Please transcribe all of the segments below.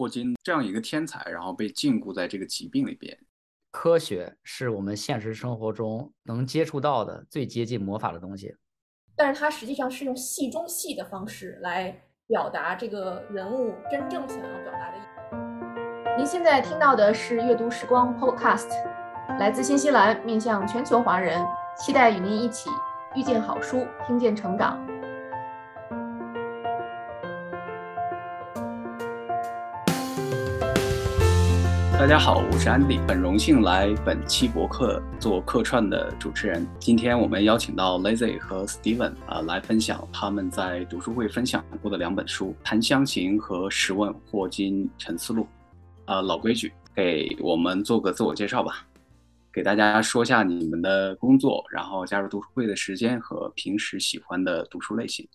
霍金这样一个天才，然后被禁锢在这个疾病里边。科学是我们现实生活中能接触到的最接近魔法的东西，但是它实际上是用戏中戏的方式来表达这个人物真正想要表达的。您现在听到的是阅读时光 Podcast，来自新西兰，面向全球华人，期待与您一起遇见好书，听见成长。大家好，我是安迪，很荣幸来本期博客做客串的主持人。今天我们邀请到 Lazy 和 Steven 啊来分享他们在读书会分享过的两本书《檀香刑》和《十问霍金沉思录》。啊，老规矩，给我们做个自我介绍吧，给大家说一下你们的工作，然后加入读书会的时间和平时喜欢的读书类型。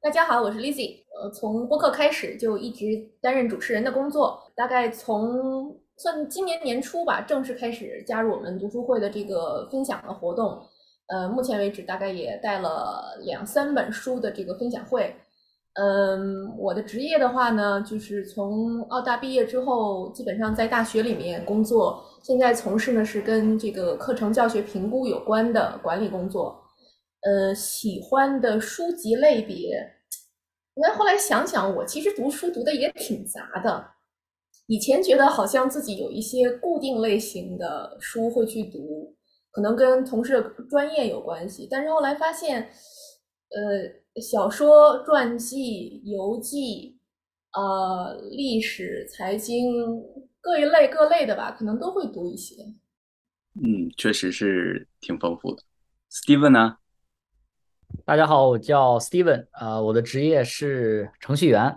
大家好，我是 Lizzy，呃，从播客开始就一直担任主持人的工作，大概从。算今年年初吧，正式开始加入我们读书会的这个分享的活动。呃，目前为止大概也带了两三本书的这个分享会。嗯，我的职业的话呢，就是从澳大毕业之后，基本上在大学里面工作。现在从事呢是跟这个课程教学评估有关的管理工作。呃，喜欢的书籍类别，那后来想想，我其实读书读的也挺杂的。以前觉得好像自己有一些固定类型的书会去读，可能跟同事专业有关系，但是后来发现，呃，小说、传记、游记，呃，历史、财经各一类各类的吧，可能都会读一些。嗯，确实是挺丰富的。Steven 呢？大家好，我叫 Steven，啊，我的职业是程序员。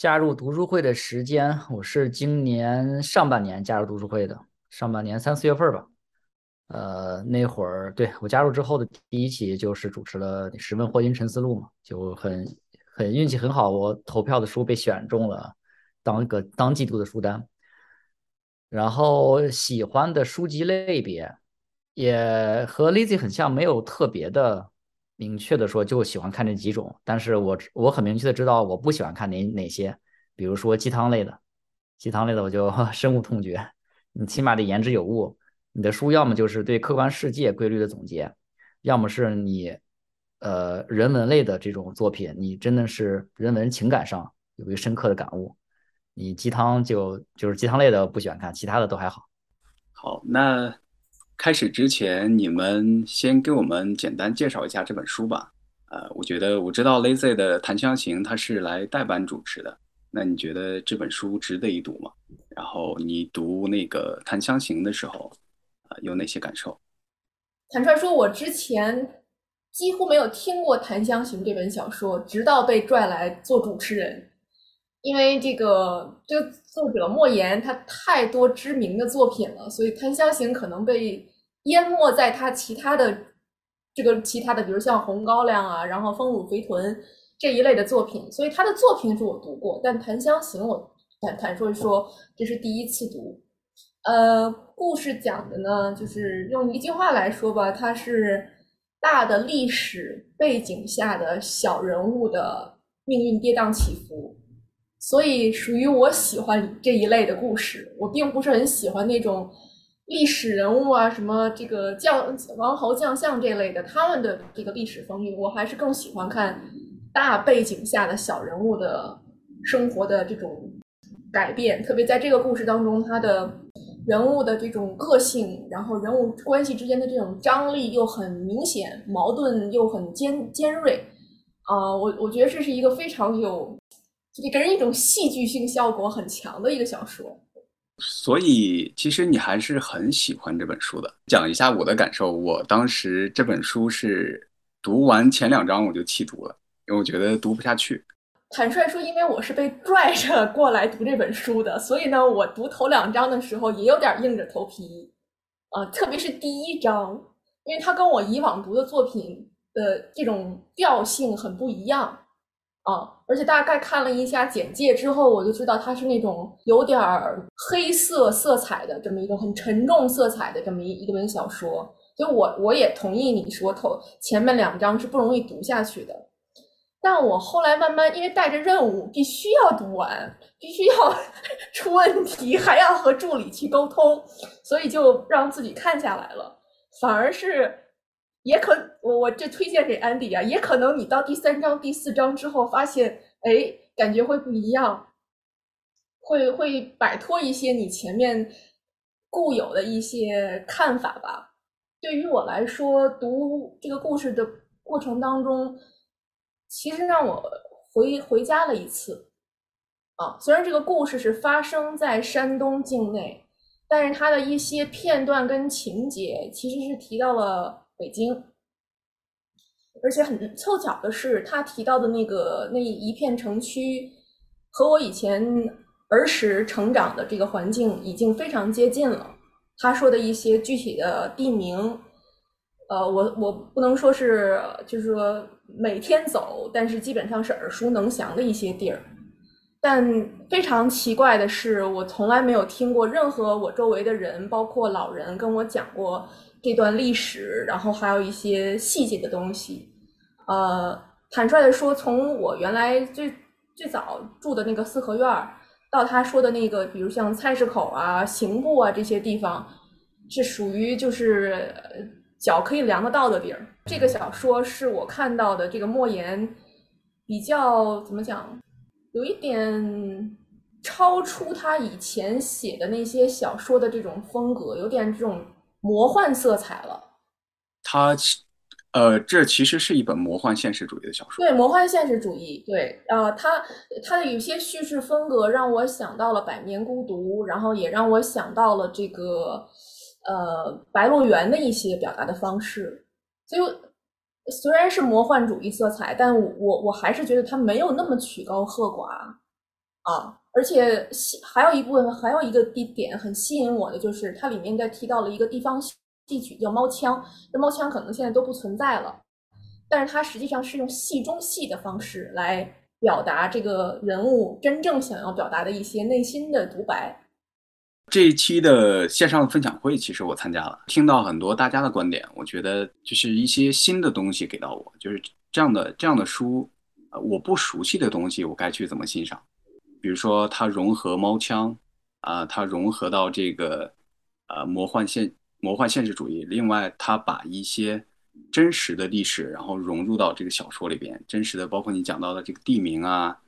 加入读书会的时间，我是今年上半年加入读书会的，上半年三四月份吧。呃，那会儿对我加入之后的第一期就是主持了《十问霍金沉思录》嘛，就很很运气很好，我投票的书被选中了，当个当季度的书单。然后喜欢的书籍类别也和 Lizy 很像，没有特别的。明确的说，就喜欢看这几种，但是我我很明确的知道我不喜欢看哪哪些，比如说鸡汤类的，鸡汤类的我就 深恶痛绝。你起码得言之有物，你的书要么就是对客观世界规律的总结，要么是你呃人文类的这种作品，你真的是人文情感上有一个深刻的感悟。你鸡汤就就是鸡汤类的不喜欢看，其他的都还好。好，那。开始之前，你们先给我们简单介绍一下这本书吧。呃，我觉得我知道 Lazy 的《檀香刑》，他是来代班主持的。那你觉得这本书值得一读吗？然后你读那个《檀香刑》的时候，啊，有哪些感受？坦率说，我之前几乎没有听过《檀香刑》这本小说，直到被拽来做主持人。因为这个这个作者莫言，他太多知名的作品了，所以《檀香刑》可能被。淹没在他其他的这个其他的，比如像《红高粱》啊，然后《丰乳肥臀》这一类的作品，所以他的作品是我读过，但《檀香刑》我坦坦说一说，这是第一次读。呃，故事讲的呢，就是用一句话来说吧，它是大的历史背景下的小人物的命运跌宕起伏，所以属于我喜欢这一类的故事。我并不是很喜欢那种。历史人物啊，什么这个将王侯将相这类的，他们的这个历史风云，我还是更喜欢看大背景下的小人物的生活的这种改变。特别在这个故事当中，他的人物的这种个性，然后人物关系之间的这种张力又很明显，矛盾又很尖尖锐啊，我我觉得这是一个非常有，给人一种戏剧性效果很强的一个小说。所以，其实你还是很喜欢这本书的。讲一下我的感受，我当时这本书是读完前两章我就弃读了，因为我觉得读不下去。坦率说，因为我是被拽着过来读这本书的，所以呢，我读头两章的时候也有点硬着头皮，啊，特别是第一章，因为它跟我以往读的作品的这种调性很不一样。啊，而且大概看了一下简介之后，我就知道它是那种有点儿黑色色彩的这么一个很沉重色彩的这么一一本小说。所以我我也同意你说头前面两章是不容易读下去的。但我后来慢慢因为带着任务，必须要读完，必须要 出问题，还要和助理去沟通，所以就让自己看下来了。反而是，也可我我这推荐给安迪啊，也可能你到第三章、第四章之后，发现哎，感觉会不一样，会会摆脱一些你前面固有的一些看法吧。对于我来说，读这个故事的过程当中，其实让我回回家了一次。啊，虽然这个故事是发生在山东境内。但是它的一些片段跟情节其实是提到了北京，而且很凑巧的是，他提到的那个那一片城区和我以前儿时成长的这个环境已经非常接近了。他说的一些具体的地名，呃，我我不能说是就是说每天走，但是基本上是耳熟能详的一些地儿。但非常奇怪的是，我从来没有听过任何我周围的人，包括老人跟我讲过这段历史，然后还有一些细节的东西。呃，坦率的说，从我原来最最早住的那个四合院儿，到他说的那个，比如像菜市口啊、刑部啊这些地方，是属于就是脚可以量得到的地儿。这个小说是我看到的这个莫言比较怎么讲？有一点超出他以前写的那些小说的这种风格，有点这种魔幻色彩了。他，呃，这其实是一本魔幻现实主义的小说。对，魔幻现实主义。对，呃，它它的有些叙事风格让我想到了《百年孤独》，然后也让我想到了这个呃《白鹿原》的一些表达的方式，所以。虽然是魔幻主义色彩，但我我还是觉得它没有那么曲高和寡啊！而且还有一部分，还有一个地点很吸引我的，就是它里面在提到了一个地方戏曲叫猫腔，这猫腔可能现在都不存在了，但是它实际上是用戏中戏的方式来表达这个人物真正想要表达的一些内心的独白。这一期的线上的分享会，其实我参加了，听到很多大家的观点，我觉得就是一些新的东西给到我，就是这样的这样的书，我不熟悉的东西，我该去怎么欣赏？比如说它融合猫腔，啊，它融合到这个呃魔幻现魔幻现实主义，另外它把一些真实的历史，然后融入到这个小说里边，真实的包括你讲到的这个地名啊，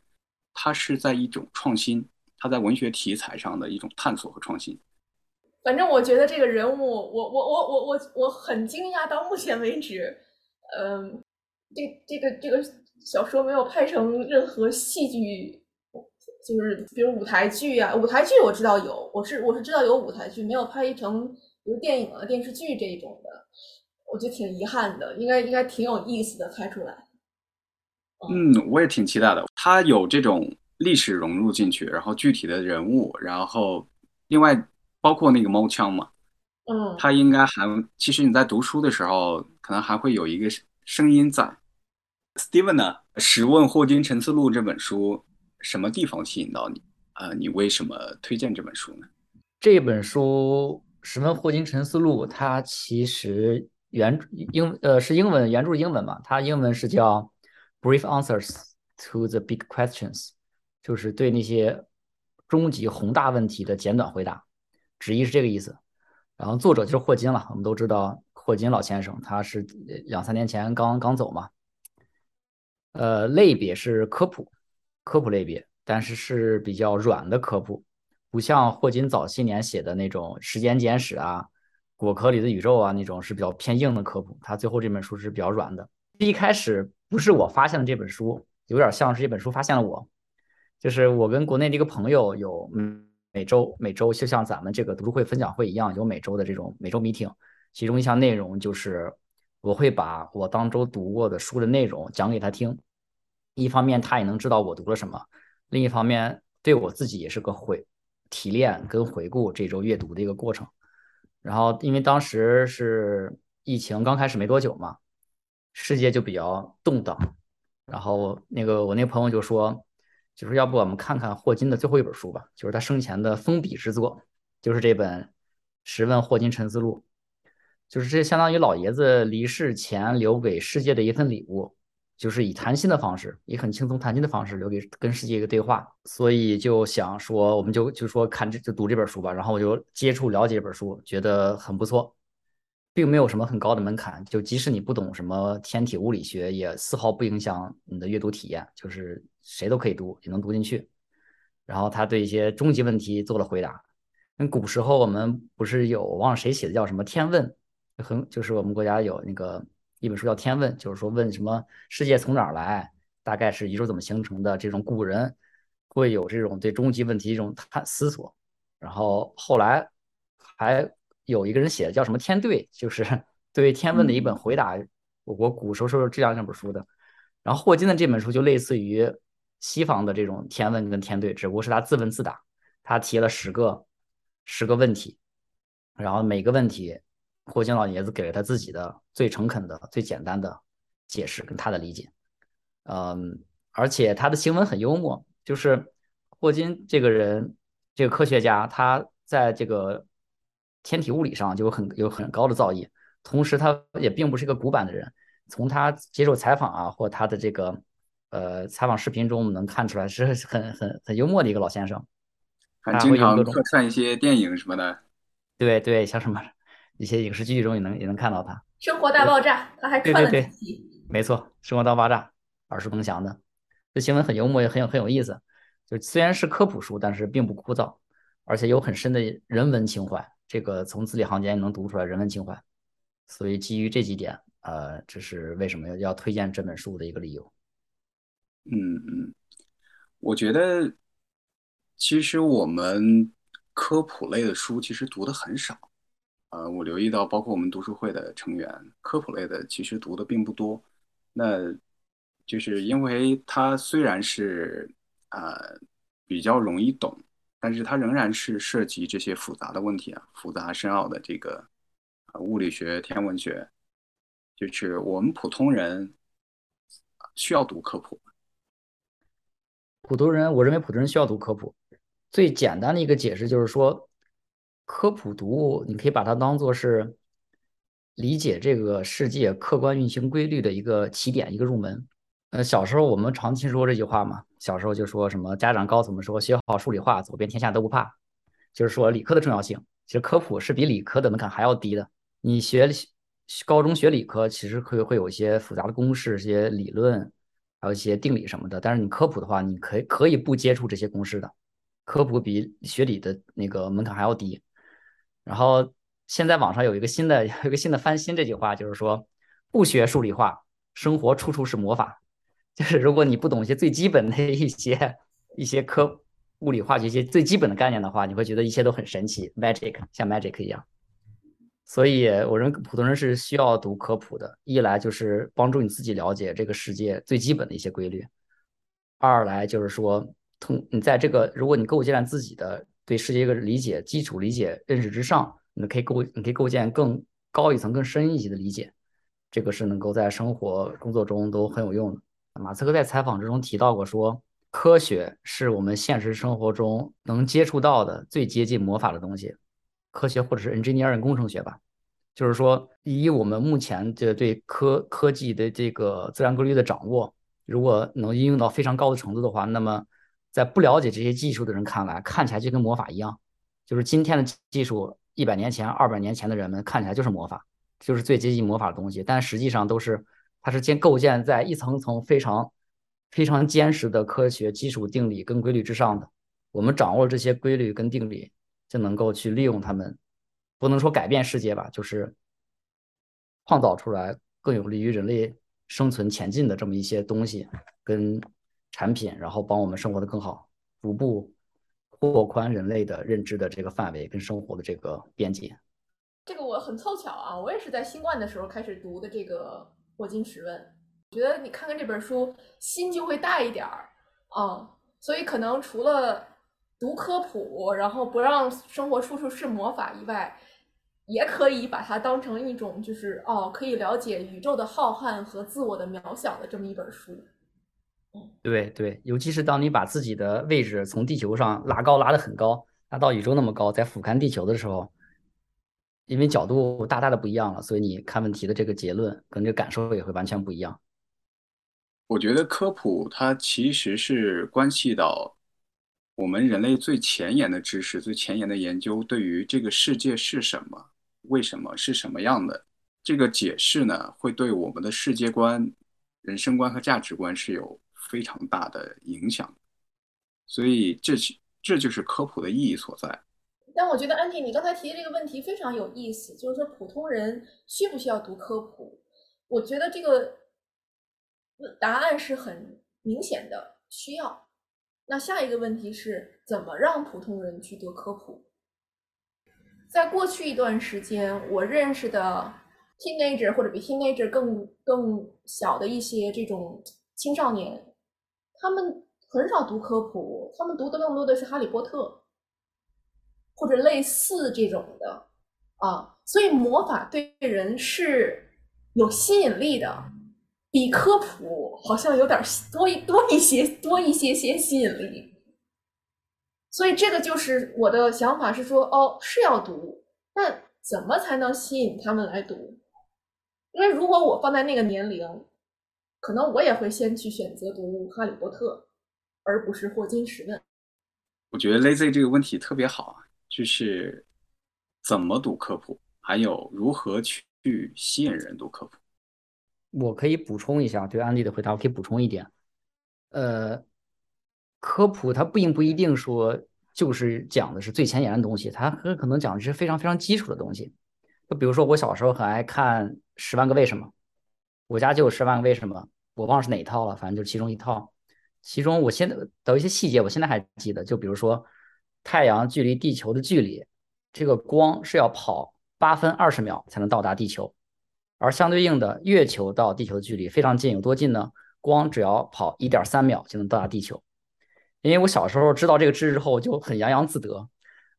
它是在一种创新。它在文学题材上的一种探索和创新。反正我觉得这个人物，我我我我我我很惊讶，到目前为止，嗯，这这个这个小说没有拍成任何戏剧，就是比如舞台剧啊，舞台剧我知道有，我是我是知道有舞台剧，没有拍成比如电影啊电视剧这一种的，我觉得挺遗憾的，应该应该挺有意思的，拍出来。嗯，我也挺期待的，它有这种。历史融入进去，然后具体的人物，然后另外包括那个猫枪嘛，嗯，它应该还其实你在读书的时候，可能还会有一个声音在。Steven 呢，《十问霍金沉思录》这本书什么地方吸引到你？呃，你为什么推荐这本书呢？这本书《十问霍金沉思录》，它其实原英呃是英文原著英文嘛，它英文是叫《Brief Answers to the Big Questions》。就是对那些终极宏大问题的简短回答，直译是这个意思。然后作者就是霍金了，我们都知道霍金老先生，他是两三年前刚刚走嘛。呃，类别是科普，科普类别，但是是比较软的科普，不像霍金早些年写的那种《时间简史》啊、《果壳里的宇宙》啊那种是比较偏硬的科普。他最后这本书是比较软的。一开始不是我发现的这本书，有点像是这本书发现了我。就是我跟国内的一个朋友有每周每周就像咱们这个读书会分享会一样，有每周的这种每周 meeting，其中一项内容就是我会把我当周读过的书的内容讲给他听，一方面他也能知道我读了什么，另一方面对我自己也是个回提炼跟回顾这周阅读的一个过程。然后因为当时是疫情刚开始没多久嘛，世界就比较动荡，然后那个我那朋友就说。就是要不我们看看霍金的最后一本书吧，就是他生前的封笔之作，就是这本《十问霍金沉思录》，就是这相当于老爷子离世前留给世界的一份礼物，就是以谈心的方式，以很轻松谈心的方式留给跟世界一个对话。所以就想说，我们就就说看这就读这本书吧。然后我就接触了解这本书，觉得很不错，并没有什么很高的门槛。就即使你不懂什么天体物理学，也丝毫不影响你的阅读体验，就是谁都可以读，也能读进去。然后他对一些终极问题做了回答。那古时候我们不是有忘了谁写的叫什么《天问》，很就是我们国家有那个一本书叫《天问》，就是说问什么世界从哪儿来，大概是宇宙怎么形成的。这种古人会有这种对终极问题一种探思索。然后后来还有一个人写的叫什么《天对》，就是 对于天问的一本回答。我国古时候是这样一本书的。然后霍金的这本书就类似于西方的这种天问跟天对，只不过是他自问自答，他提了十个。十个问题，然后每个问题，霍金老爷子给了他自己的最诚恳的、最简单的解释跟他的理解。嗯，而且他的行文很幽默，就是霍金这个人，这个科学家，他在这个天体物理上就有很有很高的造诣，同时他也并不是一个古板的人。从他接受采访啊，或他的这个呃采访视频中我们能看出来，是很很很幽默的一个老先生。还经常客串一些电影什么的，对对，像什么一些影视剧中也能也能看到他。生活大爆炸，他还串了几集。没错，生活大爆炸，耳熟能详的。这新闻很幽默，也很有很有意思。就虽然是科普书，但是并不枯燥，而且有很深的人文情怀。这个从字里行间能读出来人文情怀。所以基于这几点，呃，这是为什么要要推荐这本书的一个理由。嗯嗯，我觉得。其实我们科普类的书其实读的很少，呃，我留意到，包括我们读书会的成员，科普类的其实读的并不多。那就是因为它虽然是呃比较容易懂，但是它仍然是涉及这些复杂的问题啊，复杂深奥的这个物理学、天文学，就是我们普通人需要读科普。普通人，我认为普通人需要读科普。最简单的一个解释就是说，科普读物你可以把它当做是理解这个世界客观运行规律的一个起点，一个入门。呃，小时候我们常听说这句话嘛，小时候就说什么家长告诉我们说，学好数理化，走遍天下都不怕，就是说理科的重要性。其实科普是比理科的门槛还要低的。你学高中学理科，其实会会有一些复杂的公式、一些理论，还有一些定理什么的。但是你科普的话，你可以可以不接触这些公式的。科普比学理的那个门槛还要低，然后现在网上有一个新的 有一个新的翻新这句话，就是说不学数理化，生活处处是魔法。就是如果你不懂一些最基本的一些一些科物理化学一些最基本的概念的话，你会觉得一切都很神奇，magic 像 magic 一样。所以我认为普通人是需要读科普的，一来就是帮助你自己了解这个世界最基本的一些规律，二来就是说。通，你在这个，如果你构建了自己的对世界一个理解基础理解认识之上，你可以构，你可以构建更高一层、更深一级的理解，这个是能够在生活工作中都很有用的。马斯克在采访之中提到过，说科学是我们现实生活中能接触到的最接近魔法的东西，科学或者是 engineering 工程学吧，就是说以我们目前的对科科技的这个自然规律的掌握，如果能应用到非常高的程度的话，那么在不了解这些技术的人看来，看起来就跟魔法一样，就是今天的技术，一百年前、二百年前的人们看起来就是魔法，就是最接近魔法的东西。但实际上都是，它是建构建在一层层非常非常坚实的科学基础定理跟规律之上的。我们掌握了这些规律跟定理，就能够去利用它们，不能说改变世界吧，就是创造出来更有利于人类生存前进的这么一些东西跟。产品，然后帮我们生活的更好，逐步拓宽人类的认知的这个范围跟生活的这个边界。这个我很凑巧啊，我也是在新冠的时候开始读的这个《霍金十问》，我觉得你看看这本书，心就会大一点儿啊。所以可能除了读科普，然后不让生活处处是魔法以外，也可以把它当成一种就是哦，可以了解宇宙的浩瀚和自我的渺小的这么一本书。对对，尤其是当你把自己的位置从地球上拉高，拉得很高，拉到宇宙那么高，在俯瞰地球的时候，因为角度大大的不一样了，所以你看问题的这个结论跟这个感受也会完全不一样。我觉得科普它其实是关系到我们人类最前沿的知识、最前沿的研究，对于这个世界是什么、为什么是什么样的这个解释呢，会对我们的世界观、人生观和价值观是有非常大的影响。所以这这就是科普的意义所在。但我觉得安迪，你刚才提的这个问题非常有意思，就是说普通人需不需要读科普？我觉得这个答案是很明显的，需要。那下一个问题是怎么让普通人去读科普？在过去一段时间，我认识的 teenager 或者比 teenager 更更小的一些这种青少年，他们很少读科普，他们读的更多的是《哈利波特》。或者类似这种的啊，所以魔法对人是有吸引力的，比科普好像有点多一多一些多一些些吸引力。所以这个就是我的想法是说，哦，是要读，但怎么才能吸引他们来读？因为如果我放在那个年龄，可能我也会先去选择读《哈利波特》，而不是《霍金十问》。我觉得 Lazy 这个问题特别好啊。就是怎么读科普，还有如何去吸引人读科普。我可以补充一下对安利的回答，我可以补充一点。呃，科普它并不一定说就是讲的是最前沿的东西，它很可能讲的是非常非常基础的东西。就比如说我小时候很爱看《十万个为什么》，我家就有《十万个为什么》，我忘了是哪一套了，反正就是其中一套。其中我现在的一些细节，我现在还记得，就比如说。太阳距离地球的距离，这个光是要跑八分二十秒才能到达地球，而相对应的，月球到地球的距离非常近，有多近呢？光只要跑一点三秒就能到达地球。因为我小时候知道这个知识之后，就很洋洋自得，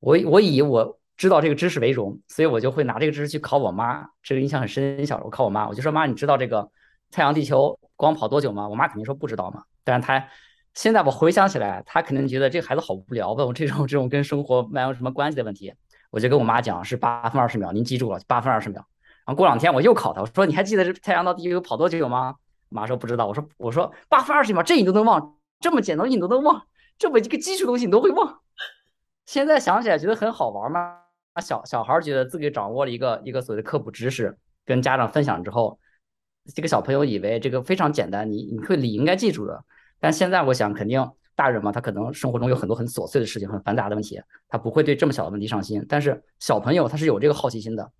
我我以我知道这个知识为荣，所以我就会拿这个知识去考我妈。这个印象很深，小时候考我妈，我就说妈，你知道这个太阳地球光跑多久吗？我妈肯定说不知道嘛，但是她。现在我回想起来，她肯定觉得这个孩子好无聊，问我这种这种跟生活没有什么关系的问题，我就跟我妈讲是八分二十秒，您记住了，八分二十秒。然后过两天我又考她，我说你还记得这太阳到地球跑多久吗？我妈说不知道。我说我说八分二十秒，这你都能忘，这么简单你都能忘，这么一个基础东西你都会忘。现在想起来觉得很好玩嘛，小小孩觉得自己掌握了一个一个所谓的科普知识，跟家长分享之后，这个小朋友以为这个非常简单，你你会理应该记住的。但现在我想，肯定大人嘛，他可能生活中有很多很琐碎的事情，很繁杂的问题，他不会对这么小的问题上心。但是小朋友他是有这个好奇心的，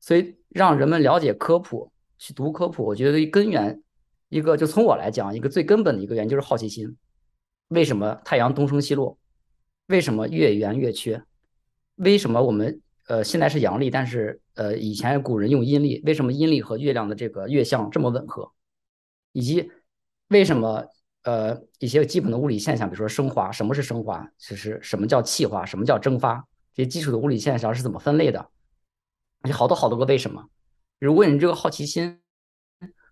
所以让人们了解科普，去读科普，我觉得根源一个就从我来讲，一个最根本的一个原因就是好奇心。为什么太阳东升西落？为什么月圆月缺？为什么我们呃现在是阳历，但是呃以前古人用阴历？为什么阴历和月亮的这个月相这么吻合？以及为什么？呃，一些基本的物理现象，比如说升华，什么是升华？其实什么叫气化？什么叫蒸发？这些基础的物理现象是怎么分类的？有好多好多个为什么？如果你这个好奇心，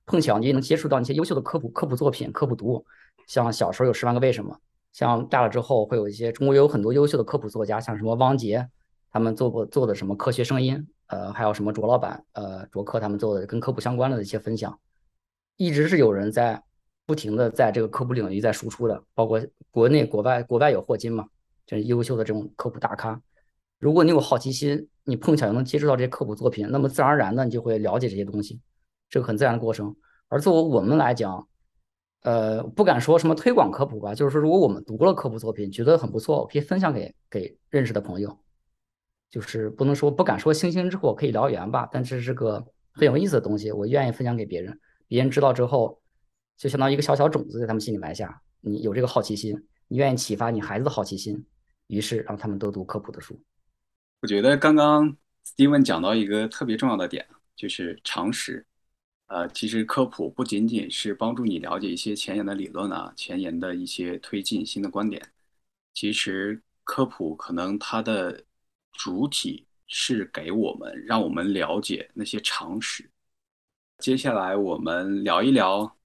碰巧你也能接触到一些优秀的科普科普作品、科普读物，像小时候有十万个为什么，像大了之后会有一些中国有很多优秀的科普作家，像什么汪杰，他们做过做的什么科学声音，呃，还有什么卓老板，呃，卓克他们做的跟科普相关的一些分享，一直是有人在。不停的在这个科普领域在输出的，包括国内国外，国外有霍金嘛，就是优秀的这种科普大咖。如果你有好奇心，你碰巧又能接触到这些科普作品，那么自然而然的你就会了解这些东西，这个很自然的过程。而作为我们来讲，呃，不敢说什么推广科普吧，就是说如果我们读了科普作品，觉得很不错，我可以分享给给认识的朋友，就是不能说不敢说星星之火可以燎原吧，但这是个很有意思的东西，我愿意分享给别人，别人知道之后。就相当于一个小小种子在他们心里埋下，你有这个好奇心，你愿意启发你孩子的好奇心，于是让他们都读科普的书。我觉得刚刚 Steven 讲到一个特别重要的点，就是常识。呃，其实科普不仅仅是帮助你了解一些前沿的理论啊，前沿的一些推进新的观点，其实科普可能它的主体是给我们，让我们了解那些常识。接下来我们聊一聊。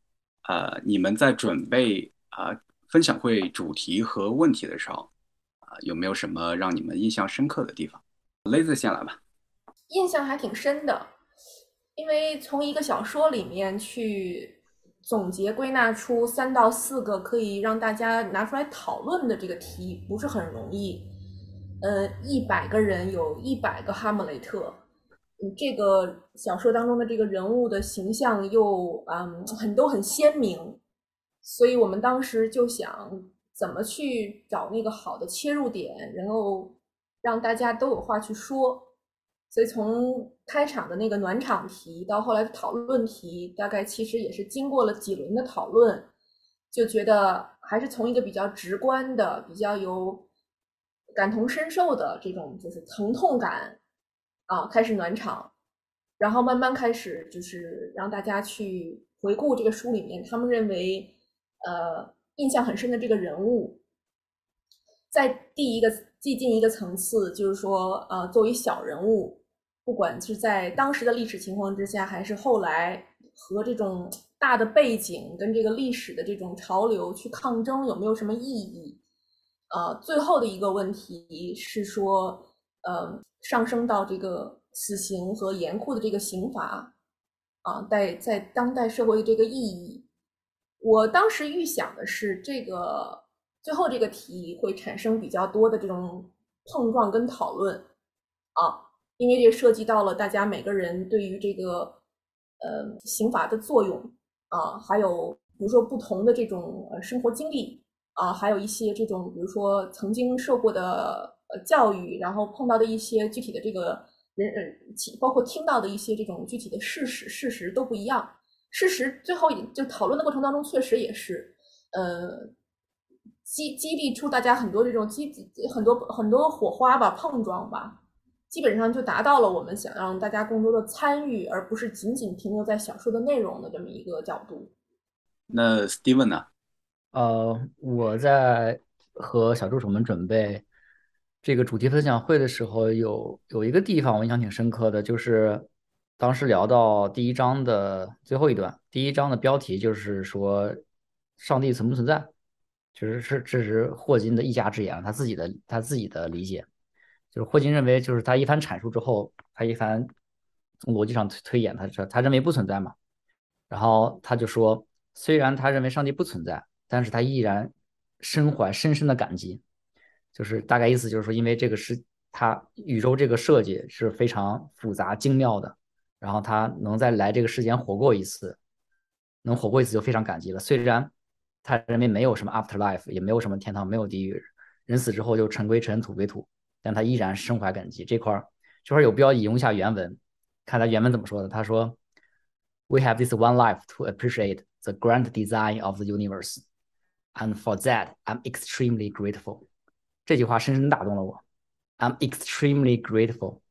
呃，你们在准备啊分享会主题和问题的时候，啊，有没有什么让你们印象深刻的地方？Lazy 先来吧。印象还挺深的，因为从一个小说里面去总结归纳出三到四个可以让大家拿出来讨论的这个题不是很容易。呃，一百个人有一百个哈姆雷特，这个小说当中的这个人物的形象又嗯很都很鲜明，所以我们当时就想怎么去找那个好的切入点，然后让大家都有话去说。所以从开场的那个暖场题到后来的讨论题，大概其实也是经过了几轮的讨论，就觉得还是从一个比较直观的、比较有感同身受的这种就是疼痛感啊开始暖场，然后慢慢开始就是让大家去回顾这个书里面他们认为呃印象很深的这个人物，在第一个递进一个层次，就是说呃作为小人物。不管是在当时的历史情况之下，还是后来和这种大的背景跟这个历史的这种潮流去抗争，有没有什么意义？呃，最后的一个问题是说，呃，上升到这个死刑和严酷的这个刑罚，啊，在在当代社会的这个意义，我当时预想的是，这个最后这个题会产生比较多的这种碰撞跟讨论，啊。因为这涉及到了大家每个人对于这个呃刑法的作用啊，还有比如说不同的这种呃生活经历啊，还有一些这种比如说曾经受过的呃教育，然后碰到的一些具体的这个人呃，包括听到的一些这种具体的事实，事实都不一样。事实最后就讨论的过程当中，确实也是呃激激励出大家很多这种激很多很多火花吧，碰撞吧。基本上就达到了我们想让大家更多的参与，而不是仅仅停留在小说的内容的这么一个角度。那 Steven 呢？呃，我在和小助手们准备这个主题分享会的时候，有有一个地方我印象挺深刻的，就是当时聊到第一章的最后一段，第一章的标题就是说上帝存不存在，其实是这是霍金的一家之言，他自己的他自己的理解。就是霍金认为，就是他一番阐述之后，他一番从逻辑上推推演，他说他认为不存在嘛。然后他就说，虽然他认为上帝不存在，但是他依然深怀深深的感激。就是大概意思就是说，因为这个是他宇宙这个设计是非常复杂精妙的，然后他能再来这个世间活过一次，能活过一次就非常感激了。虽然他认为没有什么 afterlife，也没有什么天堂，没有地狱，人死之后就尘归尘，土归土。但他依然深怀感激。这块儿这块儿有必要引用一下原文，看他原文怎么说的。他说：“We have this one life to appreciate the grand design of the universe, and for that I'm extremely grateful。”这句话深深打动了我。I'm extremely grateful。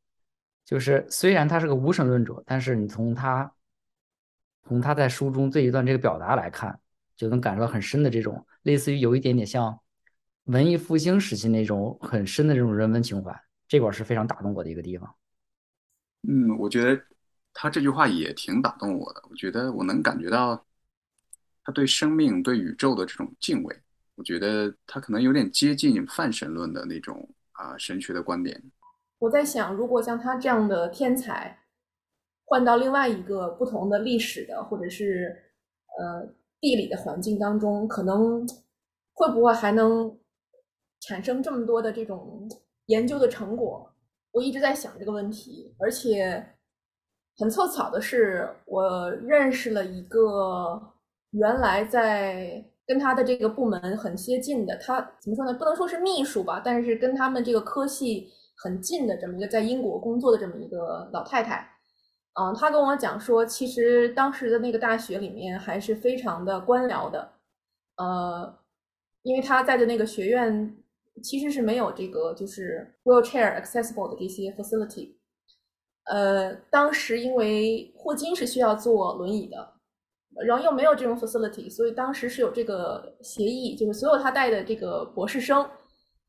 就是虽然他是个无神论者，但是你从他从他在书中这一段这个表达来看，就能感受到很深的这种类似于有一点点像。文艺复兴时期那种很深的这种人文情怀，这块是非常打动我的一个地方。嗯，我觉得他这句话也挺打动我的。我觉得我能感觉到他对生命、对宇宙的这种敬畏。我觉得他可能有点接近泛神论的那种啊神学的观点。我在想，如果像他这样的天才换到另外一个不同的历史的或者是呃地理的环境当中，可能会不会还能？产生这么多的这种研究的成果，我一直在想这个问题，而且很凑巧的是，我认识了一个原来在跟他的这个部门很接近的，他怎么说呢？不能说是秘书吧，但是跟他们这个科系很近的这么一个在英国工作的这么一个老太太，嗯，他跟我讲说，其实当时的那个大学里面还是非常的官僚的，呃，因为他在的那个学院。其实是没有这个就是 wheelchair accessible 的这些 facility。呃，当时因为霍金是需要坐轮椅的，然后又没有这种 facility，所以当时是有这个协议，就是所有他带的这个博士生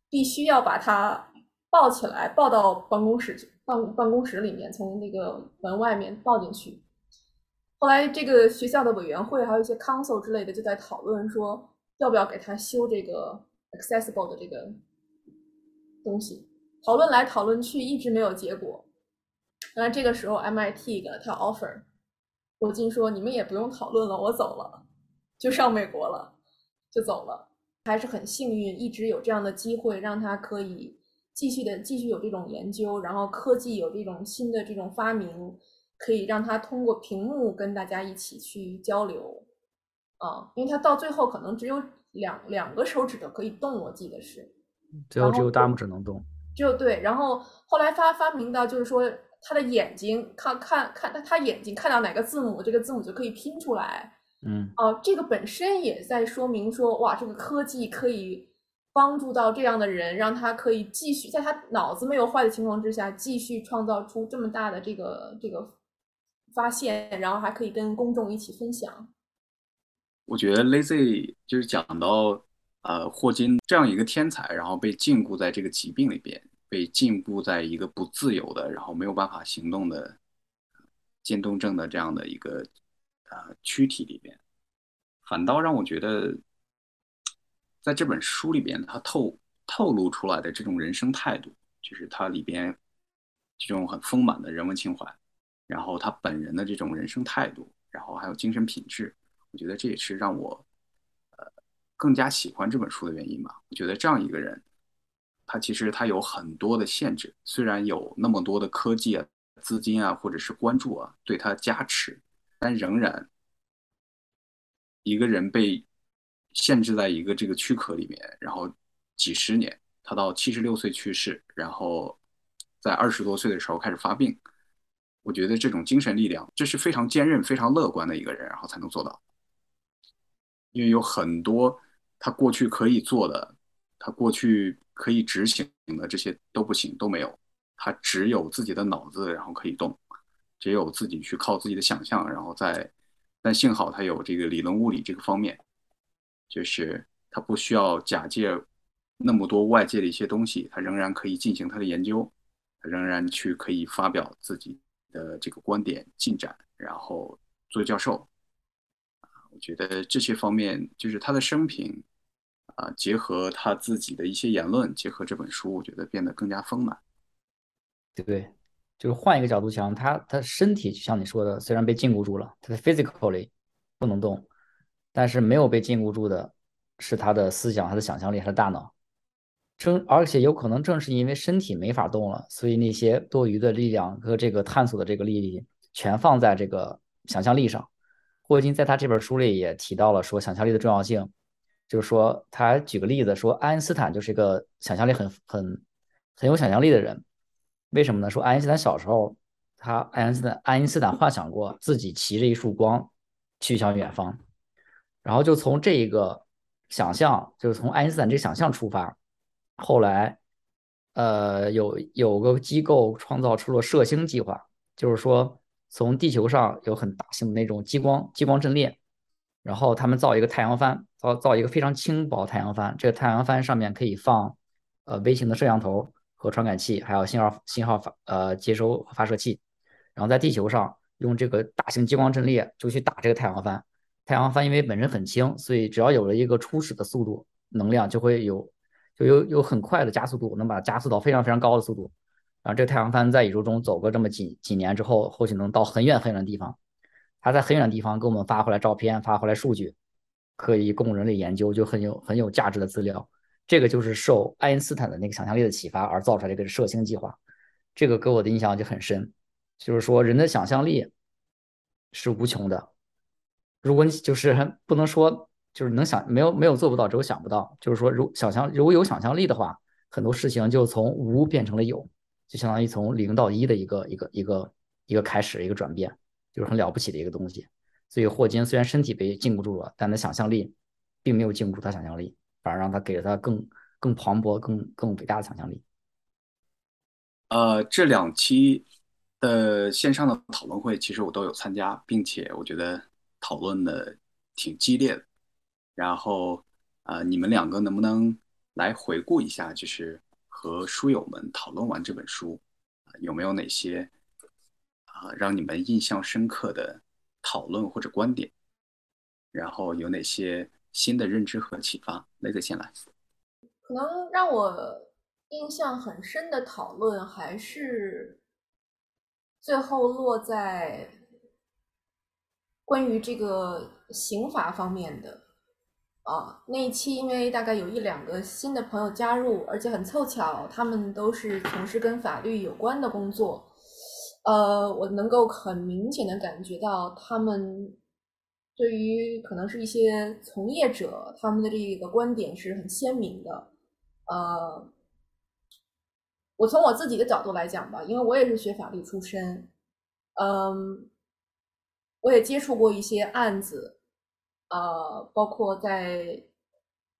必须要把他抱起来，抱到办公室去办办公室里面，从那个门外面抱进去。后来这个学校的委员会还有一些 council 之类的就在讨论说，要不要给他修这个。accessible 的这个东西，讨论来讨论去，一直没有结果。然这个时候，MIT 给他 offer，罗金说：“你们也不用讨论了，我走了。”就上美国了，就走了。还是很幸运，一直有这样的机会，让他可以继续的继续有这种研究，然后科技有这种新的这种发明，可以让他通过屏幕跟大家一起去交流。啊，因为他到最后可能只有两两个手指头可以动，我记得是，最后只有大拇指能动。只有对，然后后来发发明到就是说他的眼睛看看看他他眼睛看到哪个字母，这个字母就可以拼出来。嗯，哦，这个本身也在说明说，哇，这个科技可以帮助到这样的人，让他可以继续在他脑子没有坏的情况之下，继续创造出这么大的这个这个发现，然后还可以跟公众一起分享。我觉得 Lazy 就是讲到，呃，霍金这样一个天才，然后被禁锢在这个疾病里边，被禁锢在一个不自由的，然后没有办法行动的渐冻症的这样的一个呃躯体里边，反倒让我觉得，在这本书里边，他透透露出来的这种人生态度，就是他里边这种很丰满的人文情怀，然后他本人的这种人生态度，然后还有精神品质。我觉得这也是让我，呃，更加喜欢这本书的原因吧。我觉得这样一个人，他其实他有很多的限制，虽然有那么多的科技啊、资金啊，或者是关注啊对他加持，但仍然一个人被限制在一个这个躯壳里面，然后几十年，他到七十六岁去世，然后在二十多岁的时候开始发病。我觉得这种精神力量，这是非常坚韧、非常乐观的一个人，然后才能做到。因为有很多他过去可以做的，他过去可以执行的这些都不行，都没有。他只有自己的脑子，然后可以动，只有自己去靠自己的想象，然后在。但幸好他有这个理论物理这个方面，就是他不需要假借那么多外界的一些东西，他仍然可以进行他的研究，他仍然去可以发表自己的这个观点进展，然后做教授。我觉得这些方面就是他的生平，啊，结合他自己的一些言论，结合这本书，我觉得变得更加丰满。对不对？就是换一个角度讲，他他身体就像你说的，虽然被禁锢住了，他的 physically 不能动，但是没有被禁锢住的是他的思想、他的想象力、他的大脑。正而且有可能正是因为身体没法动了，所以那些多余的力量和这个探索的这个力力全放在这个想象力上。霍金在他这本书里也提到了说想象力的重要性，就是说他举个例子说爱因斯坦就是一个想象力很很很有想象力的人，为什么呢？说爱因斯坦小时候，他爱因斯坦爱因斯坦幻想过自己骑着一束光去向远方，然后就从这一个想象，就是从爱因斯坦这个想象出发，后来呃有有个机构创造出了射星计划，就是说。从地球上有很大型的那种激光激光阵列，然后他们造一个太阳帆，造造一个非常轻薄太阳帆。这个太阳帆上面可以放呃微型的摄像头和传感器，还有信号信号发呃接收发射器。然后在地球上用这个大型激光阵列就去打这个太阳帆。太阳帆因为本身很轻，所以只要有了一个初始的速度能量，就会有就有有很快的加速度，能把它加速到非常非常高的速度。然后这个太阳帆在宇宙中走个这么几几年之后，或许能到很远很远的地方。它在很远的地方给我们发回来照片，发回来数据，可以供人类研究，就很有很有价值的资料。这个就是受爱因斯坦的那个想象力的启发而造出来这个射星计划。这个给我的印象就很深，就是说人的想象力是无穷的。如果你就是 不能说就是能想没有没有做不到，只有想不到。就是说如想象如果有想象力的话，很多事情就从无变成了有。就相当于从零到一的一个一个一个一个开始，一个转变，就是很了不起的一个东西。所以霍金虽然身体被禁锢住了，但他想象力并没有禁锢住他想象力，反而让他给了他更更磅礴、更更伟大的想象力。呃，这两期的线上的讨论会，其实我都有参加，并且我觉得讨论的挺激烈的。然后，呃，你们两个能不能来回顾一下，就是？和书友们讨论完这本书，有没有哪些啊让你们印象深刻的讨论或者观点？然后有哪些新的认知和启发？雷子先来。可能让我印象很深的讨论，还是最后落在关于这个刑法方面的。啊，那一期因为大概有一两个新的朋友加入，而且很凑巧，他们都是从事跟法律有关的工作。呃，我能够很明显的感觉到他们对于可能是一些从业者，他们的这个观点是很鲜明的。呃，我从我自己的角度来讲吧，因为我也是学法律出身，嗯，我也接触过一些案子。呃，包括在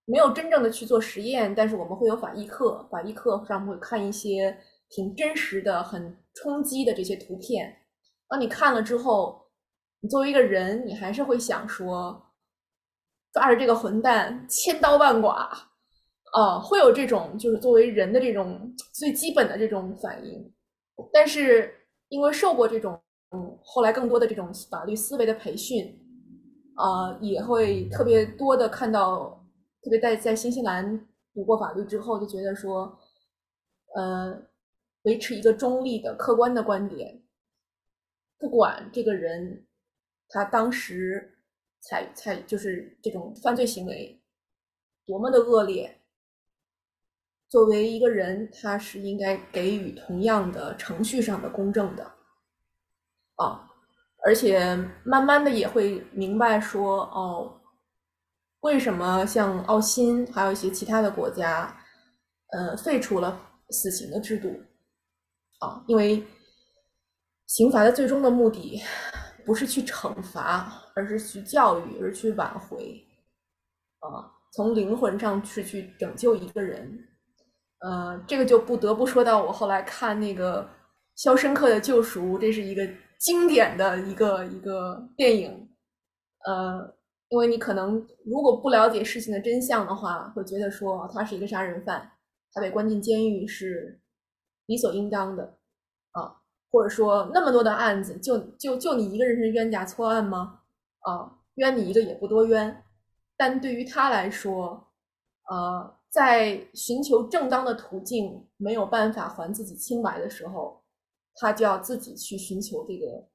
没有真正的去做实验，但是我们会有法医课，法医课上会看一些挺真实的、很冲击的这些图片。当你看了之后，你作为一个人，你还是会想说，抓着这个混蛋，千刀万剐，啊，会有这种就是作为人的这种最基本的这种反应。但是因为受过这种后来更多的这种法律思维的培训。啊，也会特别多的看到，特别在在新西兰读过法律之后，就觉得说，呃，维持一个中立的、客观的观点，不管这个人他当时采采就是这种犯罪行为多么的恶劣，作为一个人，他是应该给予同样的程序上的公正的，啊。而且慢慢的也会明白说，哦，为什么像澳新还有一些其他的国家，呃，废除了死刑的制度，啊，因为刑罚的最终的目的不是去惩罚，而是去教育，而去挽回，啊，从灵魂上去去拯救一个人，呃，这个就不得不说到我后来看那个《肖申克的救赎》，这是一个。经典的一个一个电影，呃，因为你可能如果不了解事情的真相的话，会觉得说他是一个杀人犯，他被关进监狱是理所应当的啊，或者说那么多的案子，就就就你一个人是冤假错案吗？啊，冤你一个也不多冤，但对于他来说，呃，在寻求正当的途径没有办法还自己清白的时候。他就要自己去寻求这个，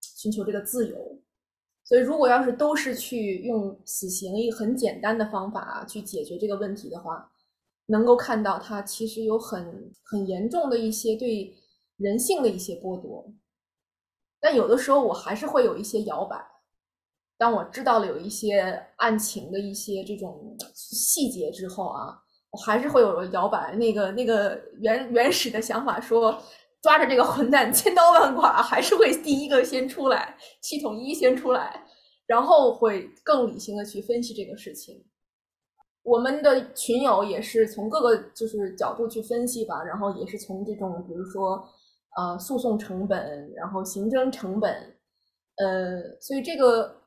寻求这个自由。所以，如果要是都是去用死刑一个很简单的方法去解决这个问题的话，能够看到他其实有很很严重的一些对人性的一些剥夺。但有的时候，我还是会有一些摇摆。当我知道了有一些案情的一些这种细节之后啊，我还是会有摇摆。那个那个原原始的想法说。抓着这个混蛋，千刀万剐，还是会第一个先出来，系统一先出来，然后会更理性的去分析这个事情。我们的群友也是从各个就是角度去分析吧，然后也是从这种比如说呃诉讼成本，然后行政成本，呃，所以这个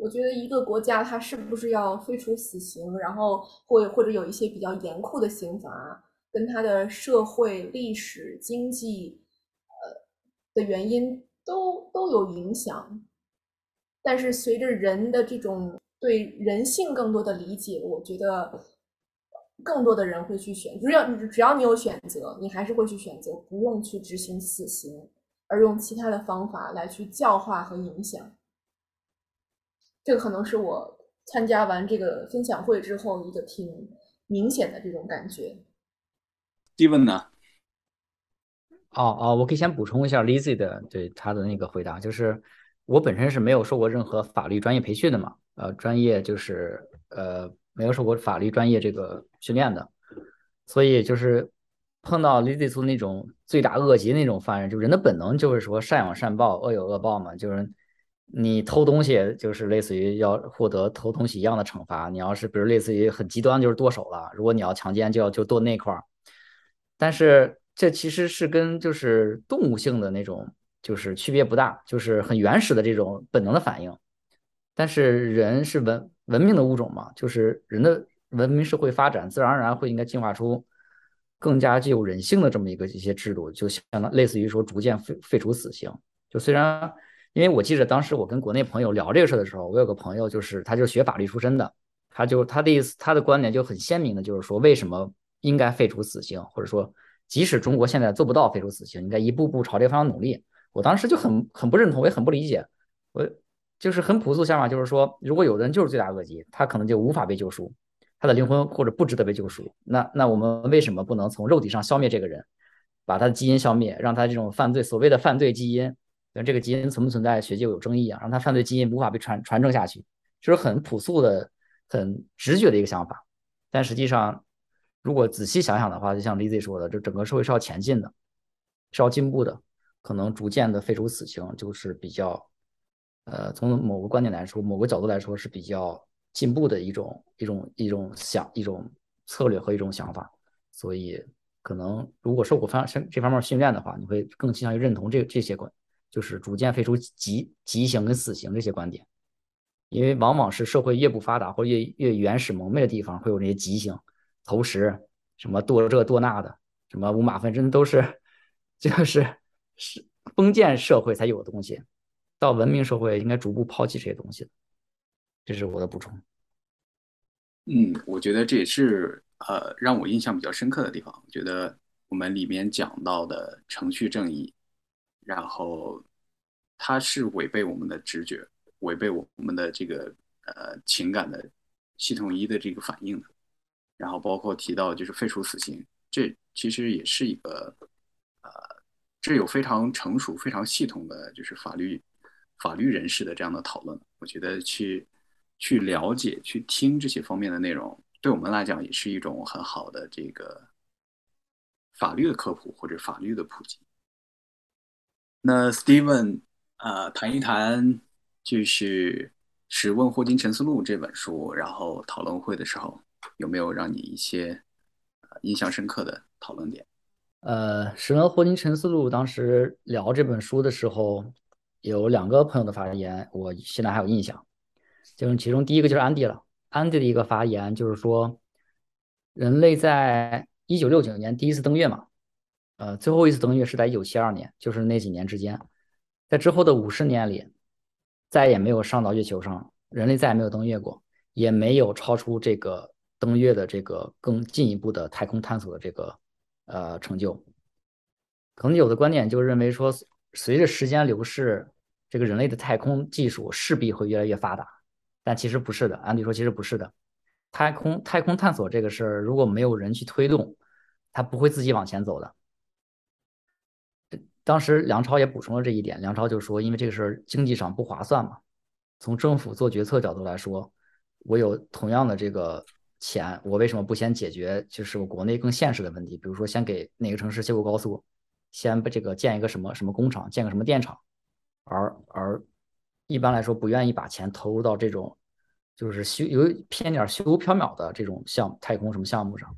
我觉得一个国家它是不是要废除死刑，然后或或者有一些比较严酷的刑罚。跟他的社会、历史、经济，呃的原因都都有影响，但是随着人的这种对人性更多的理解，我觉得更多的人会去选，只要只要你有选择，你还是会去选择不用去执行死刑，而用其他的方法来去教化和影响。这个可能是我参加完这个分享会之后一个挺明显的这种感觉。提问呢？哦哦，我可以先补充一下 Lizzy 的对他的那个回答，就是我本身是没有受过任何法律专业培训的嘛，呃，专业就是呃没有受过法律专业这个训练的，所以就是碰到 Lizzy 说那种罪大恶极那种犯人，就人的本能就是说善有善报，恶有恶报嘛，就是你偷东西就是类似于要获得偷东西一样的惩罚，你要是比如类似于很极端就是剁手了，如果你要强奸就要就剁那块儿。但是这其实是跟就是动物性的那种就是区别不大，就是很原始的这种本能的反应。但是人是文文明的物种嘛，就是人的文明社会发展，自然而然会应该进化出更加具有人性的这么一个一些制度，就相当类似于说逐渐废废除死刑。就虽然因为我记得当时我跟国内朋友聊这个事儿的时候，我有个朋友就是他就学法律出身的，他就他的意思他的观点就很鲜明的，就是说为什么。应该废除死刑，或者说，即使中国现在做不到废除死刑，应该一步步朝这个方向努力。我当时就很很不认同，我也很不理解。我就是很朴素想法，就是说，如果有的人就是罪大恶极，他可能就无法被救赎，他的灵魂或者不值得被救赎。那那我们为什么不能从肉体上消灭这个人，把他的基因消灭，让他这种犯罪所谓的犯罪基因，这个基因存不存在，学界有争议啊，让他犯罪基因无法被传传承下去，就是很朴素的、很直觉的一个想法。但实际上，如果仔细想想的话，就像 Lizzy 说的，这整个社会是要前进的，是要进步的，可能逐渐的废除死刑就是比较。呃，从某个观点来说，某个角度来说是比较进步的一种一种一种想一种策略和一种想法，所以可能如果受过方这这方面训练的话，你会更倾向于认同这这些观，就是逐渐废除极极刑跟死刑这些观点，因为往往是社会越不发达或越越原始蒙昧的地方，会有这些极刑、投石、什么剁这剁那的，什么五马分尸都是 就是是封建社会才有的东西。到文明社会应该逐步抛弃这些东西这是我的补充。嗯，我觉得这也是呃让我印象比较深刻的地方。我觉得我们里面讲到的程序正义，然后它是违背我们的直觉，违背我们的这个呃情感的系统一的这个反应的。然后包括提到就是废除死刑，这其实也是一个呃，这有非常成熟、非常系统的就是法律。法律人士的这样的讨论，我觉得去去了解、去听这些方面的内容，对我们来讲也是一种很好的这个法律的科普或者法律的普及。那 Steven，呃，谈一谈就是《史问霍金沉思录》这本书，然后讨论会的时候有没有让你一些印象深刻的讨论点？呃，《史问霍金沉思录》当时聊这本书的时候。有两个朋友的发言，我现在还有印象，就是其中第一个就是安迪了。安迪的一个发言就是说，人类在一九六九年第一次登月嘛，呃，最后一次登月是在一九七二年，就是那几年之间，在之后的五十年里，再也没有上到月球上，人类再也没有登月过，也没有超出这个登月的这个更进一步的太空探索的这个呃成就。可能有的观点就认为说。随着时间流逝，这个人类的太空技术势必会越来越发达，但其实不是的。安迪说，其实不是的。太空太空探索这个事儿，如果没有人去推动，它不会自己往前走的。当时梁超也补充了这一点，梁超就说，因为这个事儿经济上不划算嘛。从政府做决策角度来说，我有同样的这个钱，我为什么不先解决就是我国内更现实的问题？比如说，先给哪个城市修个高速？先把这个建一个什么什么工厂，建个什么电厂，而而一般来说不愿意把钱投入到这种就是虚有偏点虚无缥缈的这种项太空什么项目上。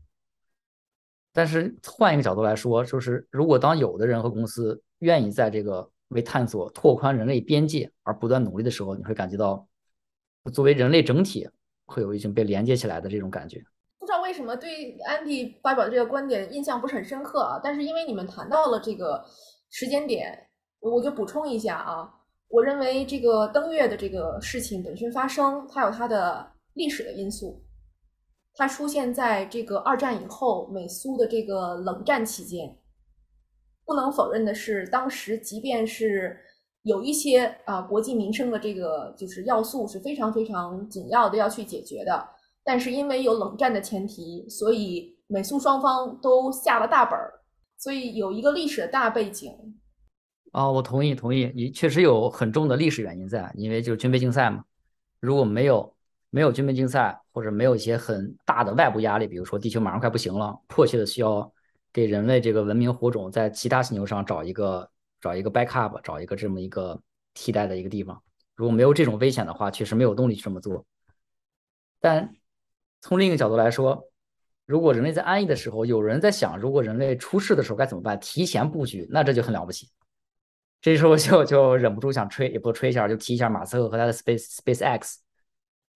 但是换一个角度来说，就是如果当有的人和公司愿意在这个为探索拓宽人类边界而不断努力的时候，你会感觉到作为人类整体会有已经被连接起来的这种感觉。不知道为什么对安迪发表的这个观点印象不是很深刻啊，但是因为你们谈到了这个时间点，我就补充一下啊。我认为这个登月的这个事情本身发生，它有它的历史的因素，它出现在这个二战以后美苏的这个冷战期间。不能否认的是，当时即便是有一些啊国计民生的这个就是要素是非常非常紧要的要去解决的。但是因为有冷战的前提，所以美苏双方都下了大本儿，所以有一个历史的大背景。啊，我同意同意，你确实有很重的历史原因在，因为就是军备竞赛嘛。如果没有没有军备竞赛，或者没有一些很大的外部压力，比如说地球马上快不行了，迫切的需要给人类这个文明火种在其他星球上找一个找一个 backup，找一个这么一个替代的一个地方。如果没有这种危险的话，确实没有动力去这么做。但从另一个角度来说，如果人类在安逸的时候，有人在想，如果人类出事的时候该怎么办？提前布局，那这就很了不起。这时候就就忍不住想吹，也不吹一下，就提一下马斯克和他的 Space Space X。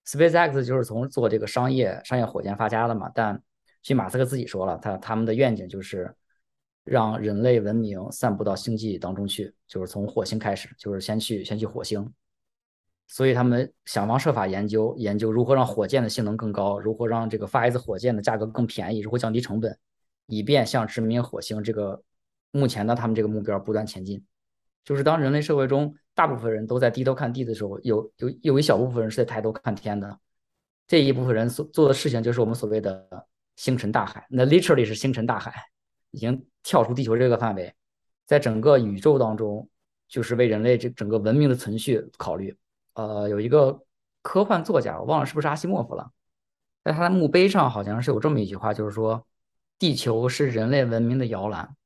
Space X 就是从做这个商业商业火箭发家的嘛。但据马斯克自己说了，他他们的愿景就是让人类文明散布到星际当中去，就是从火星开始，就是先去先去火星。所以他们想方设法研究研究如何让火箭的性能更高，如何让这个发一次火箭的价格更便宜，如何降低成本，以便向殖民火星这个目前的他们这个目标不断前进。就是当人类社会中大部分人都在低头看地的时候，有有有一小部分人是在抬头看天的。这一部分人所做的事情就是我们所谓的星辰大海，那 literally 是星辰大海，已经跳出地球这个范围，在整个宇宙当中，就是为人类这整个文明的存续考虑。呃，有一个科幻作家，我忘了是不是阿西莫夫了，在他的墓碑上好像是有这么一句话，就是说，地球是人类文明的摇篮，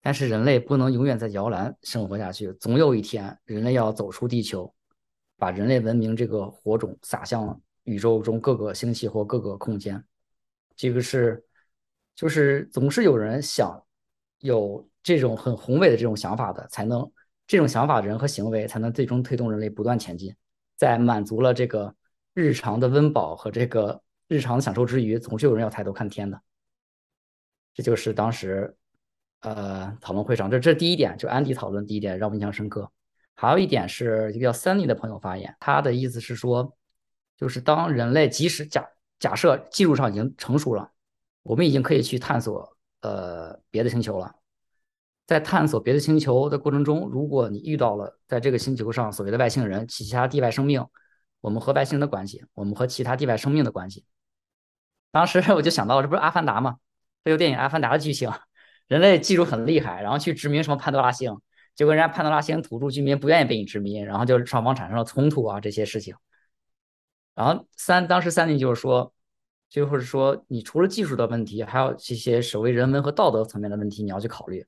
但是人类不能永远在摇篮生活下去，总有一天人类要走出地球，把人类文明这个火种撒向。宇宙中各个星系或各个空间，这个是，就是总是有人想有这种很宏伟的这种想法的，才能这种想法的人和行为才能最终推动人类不断前进，在满足了这个日常的温饱和这个日常的享受之余，总是有人要抬头看天的。这就是当时呃讨论会上，这这第一点，就安迪讨论第一点让我印象深刻。还有一点是一个叫 Sunny 的朋友发言，他的意思是说。就是当人类即使假假设技术上已经成熟了，我们已经可以去探索呃别的星球了。在探索别的星球的过程中，如果你遇到了在这个星球上所谓的外星人、其他地外生命，我们和外星人的关系，我们和其他地外生命的关系。当时 我就想到，这不是《阿凡达》吗？这部电影《阿凡达》的剧情，人类技术很厉害，然后去殖民什么潘多拉星，结果人家潘多拉星土著居民不愿意被你殖民，然后就双方产生了冲突啊这些事情。然后三当时三弟就是说，就是说，你除了技术的问题，还有这些所谓人文和道德层面的问题，你要去考虑。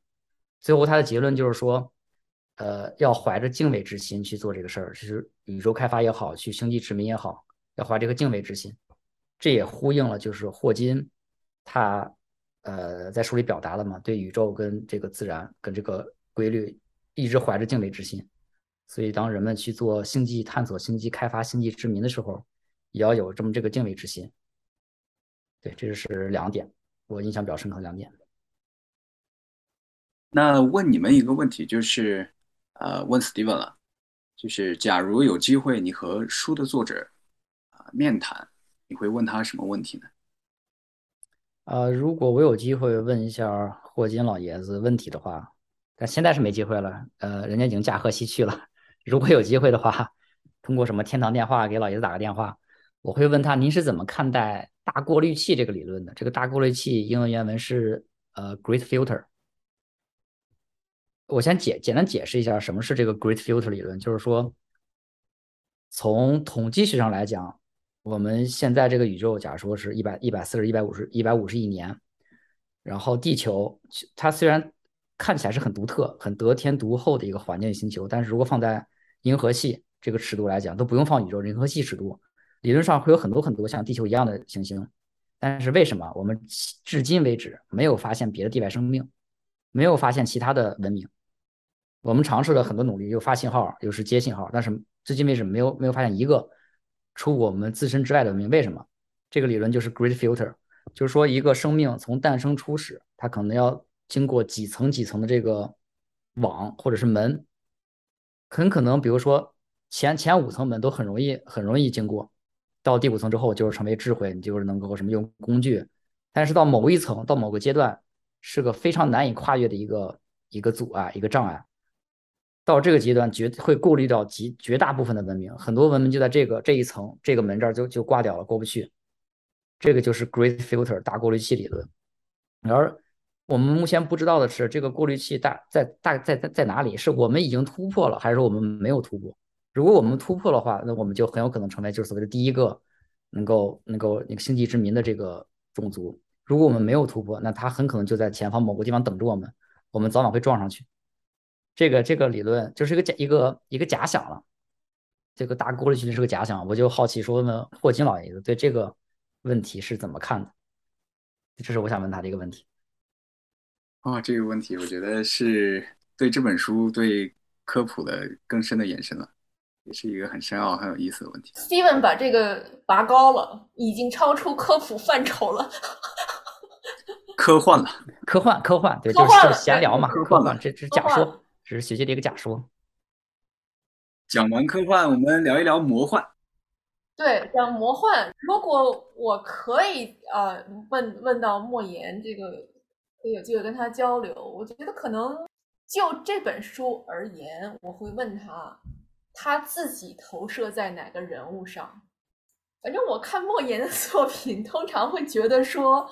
最后他的结论就是说，呃，要怀着敬畏之心去做这个事儿，就是宇宙开发也好，去星际殖民也好，要怀这个敬畏之心。这也呼应了就是霍金他呃在书里表达了嘛，对宇宙跟这个自然跟这个规律一直怀着敬畏之心。所以当人们去做星际探索、星际开发、星际殖民的时候，也要有这么这个敬畏之心，对，这就是两点，我印象比较深刻的两点。那问你们一个问题，就是呃，问 Steven 了，就是假如有机会你和书的作者啊面谈，你会问他什么问题呢？呃，如果我有机会问一下霍金老爷子问题的话，但现在是没机会了，呃，人家已经驾鹤西去了。如果有机会的话，通过什么天堂电话给老爷子打个电话。我会问他，您是怎么看待大过滤器这个理论的？这个大过滤器英文原文是呃 Great Filter。我先解简单解释一下什么是这个 Great Filter 理论，就是说，从统计学上来讲，我们现在这个宇宙，假如说是一百一百四十一百五十一百五十亿年，然后地球它虽然看起来是很独特、很得天独厚的一个环境星球，但是如果放在银河系这个尺度来讲，都不用放宇宙，银河系尺度。理论上会有很多很多像地球一样的行星，但是为什么我们至今为止没有发现别的地外生命，没有发现其他的文明？我们尝试了很多努力，又发信号，又是接信号，但是至今为止没有没有发现一个除我们自身之外的文明。为什么？这个理论就是 Great Filter，就是说一个生命从诞生初始，它可能要经过几层几层的这个网或者是门，很可能比如说前前五层门都很容易很容易经过。到第五层之后，就是成为智慧，你就是能够什么用工具。但是到某一层，到某个阶段，是个非常难以跨越的一个一个阻碍，一个障碍。到这个阶段，绝会过滤掉极绝大部分的文明，很多文明就在这个这一层这个门这儿就就挂掉了，过不去。这个就是 Great Filter 大过滤器理论。而我们目前不知道的是，这个过滤器大在大在在在哪里？是我们已经突破了，还是我们没有突破？如果我们突破的话，那我们就很有可能成为就是所谓的第一个能够能够那个星际之民的这个种族。如果我们没有突破，那他很可能就在前方某个地方等着我们，我们早晚会撞上去。这个这个理论就是一个假一个一个假想了。这个大过滤器是个假想，我就好奇说问问霍金老爷子对这个问题是怎么看的？这是我想问他的一个问题。啊，这个问题我觉得是对这本书对科普的更深的延伸了。也是一个很深奥、很有意思的问题。Steven 把这个拔高了，已经超出科普范畴了。科幻了，科幻，科幻，对，就是闲聊嘛，科幻，这这是假说，这是学习的一个假说。讲完科幻，我们聊一聊魔幻。对，讲魔幻。如果我可以呃问问到莫言这个，可以有机会跟他交流，我觉得可能就这本书而言，我会问他，他自己投射在哪个人物上？反正我看莫言的 作品，通常会觉得说，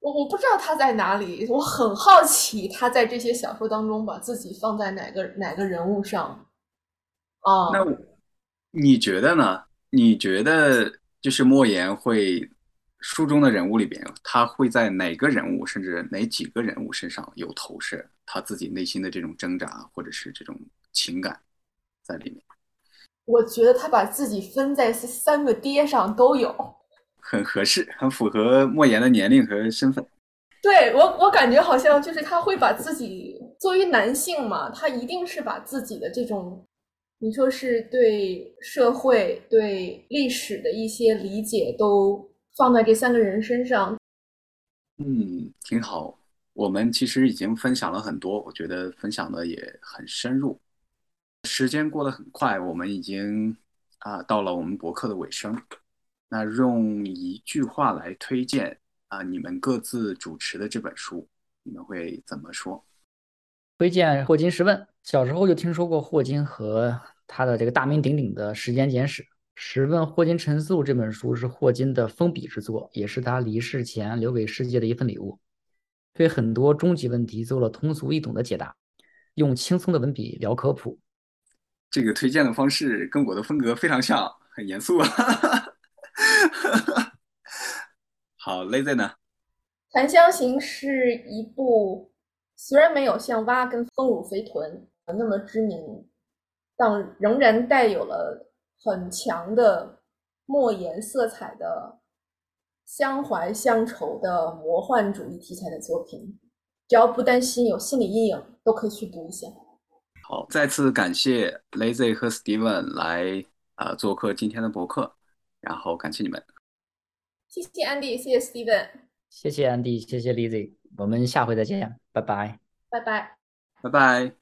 我我不知道他在哪里，我很好奇他在这些小说当中把自己放在哪个哪个人物上。啊，那你觉得呢？你觉得就是莫言会书中的人物里边，他会在哪个人物，甚至哪几个人物身上有投射他自己内心的这种挣扎，或者是这种情感在里面？我觉得他把自己分在三个爹上都有，很合适，很符合莫言的年龄和身份。对我，我感觉好像就是他会把自己作为男性嘛，他一定是把自己的这种。你说是对社会、对历史的一些理解都放在这三个人身上，嗯，挺好。我们其实已经分享了很多，我觉得分享的也很深入。时间过得很快，我们已经啊到了我们博客的尾声。那用一句话来推荐啊你们各自主持的这本书，你们会怎么说？推荐霍金十问。小时候就听说过霍金和他的这个大名鼎鼎的《时间简史》。《十问霍金陈述》这本书是霍金的封笔之作，也是他离世前留给世界的一份礼物。对很多终极问题做了通俗易懂的解答，用轻松的文笔聊科普。这个推荐的方式跟我的风格非常像，很严肃啊。好，Lazy 呢？《檀香刑》是一部。虽然没有像《蛙》跟《丰乳肥臀》那么知名，但仍然带有了很强的莫言色彩的相怀乡愁的魔幻主义题材的作品。只要不担心有心理阴影，都可以去读一下。好，再次感谢 Lazy 和 Steven 来呃做客今天的博客，然后感谢你们。谢谢 Andy，谢谢 Steven，谢谢 Andy，谢谢 Lazy。我们下回再见，拜拜，拜拜，拜拜。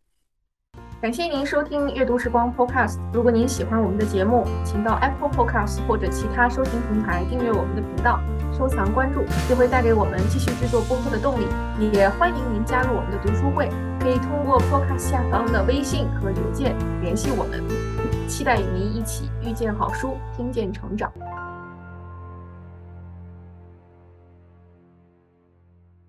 感谢您收听阅读时光 Podcast。如果您喜欢我们的节目，请到 Apple Podcast 或者其他收听平台订阅我们的频道，收藏关注，这会带给我们继续制作播客的动力。也欢迎您加入我们的读书会，可以通过 Podcast 下方的微信和邮件联系我们。期待与您一起遇见好书，听见成长。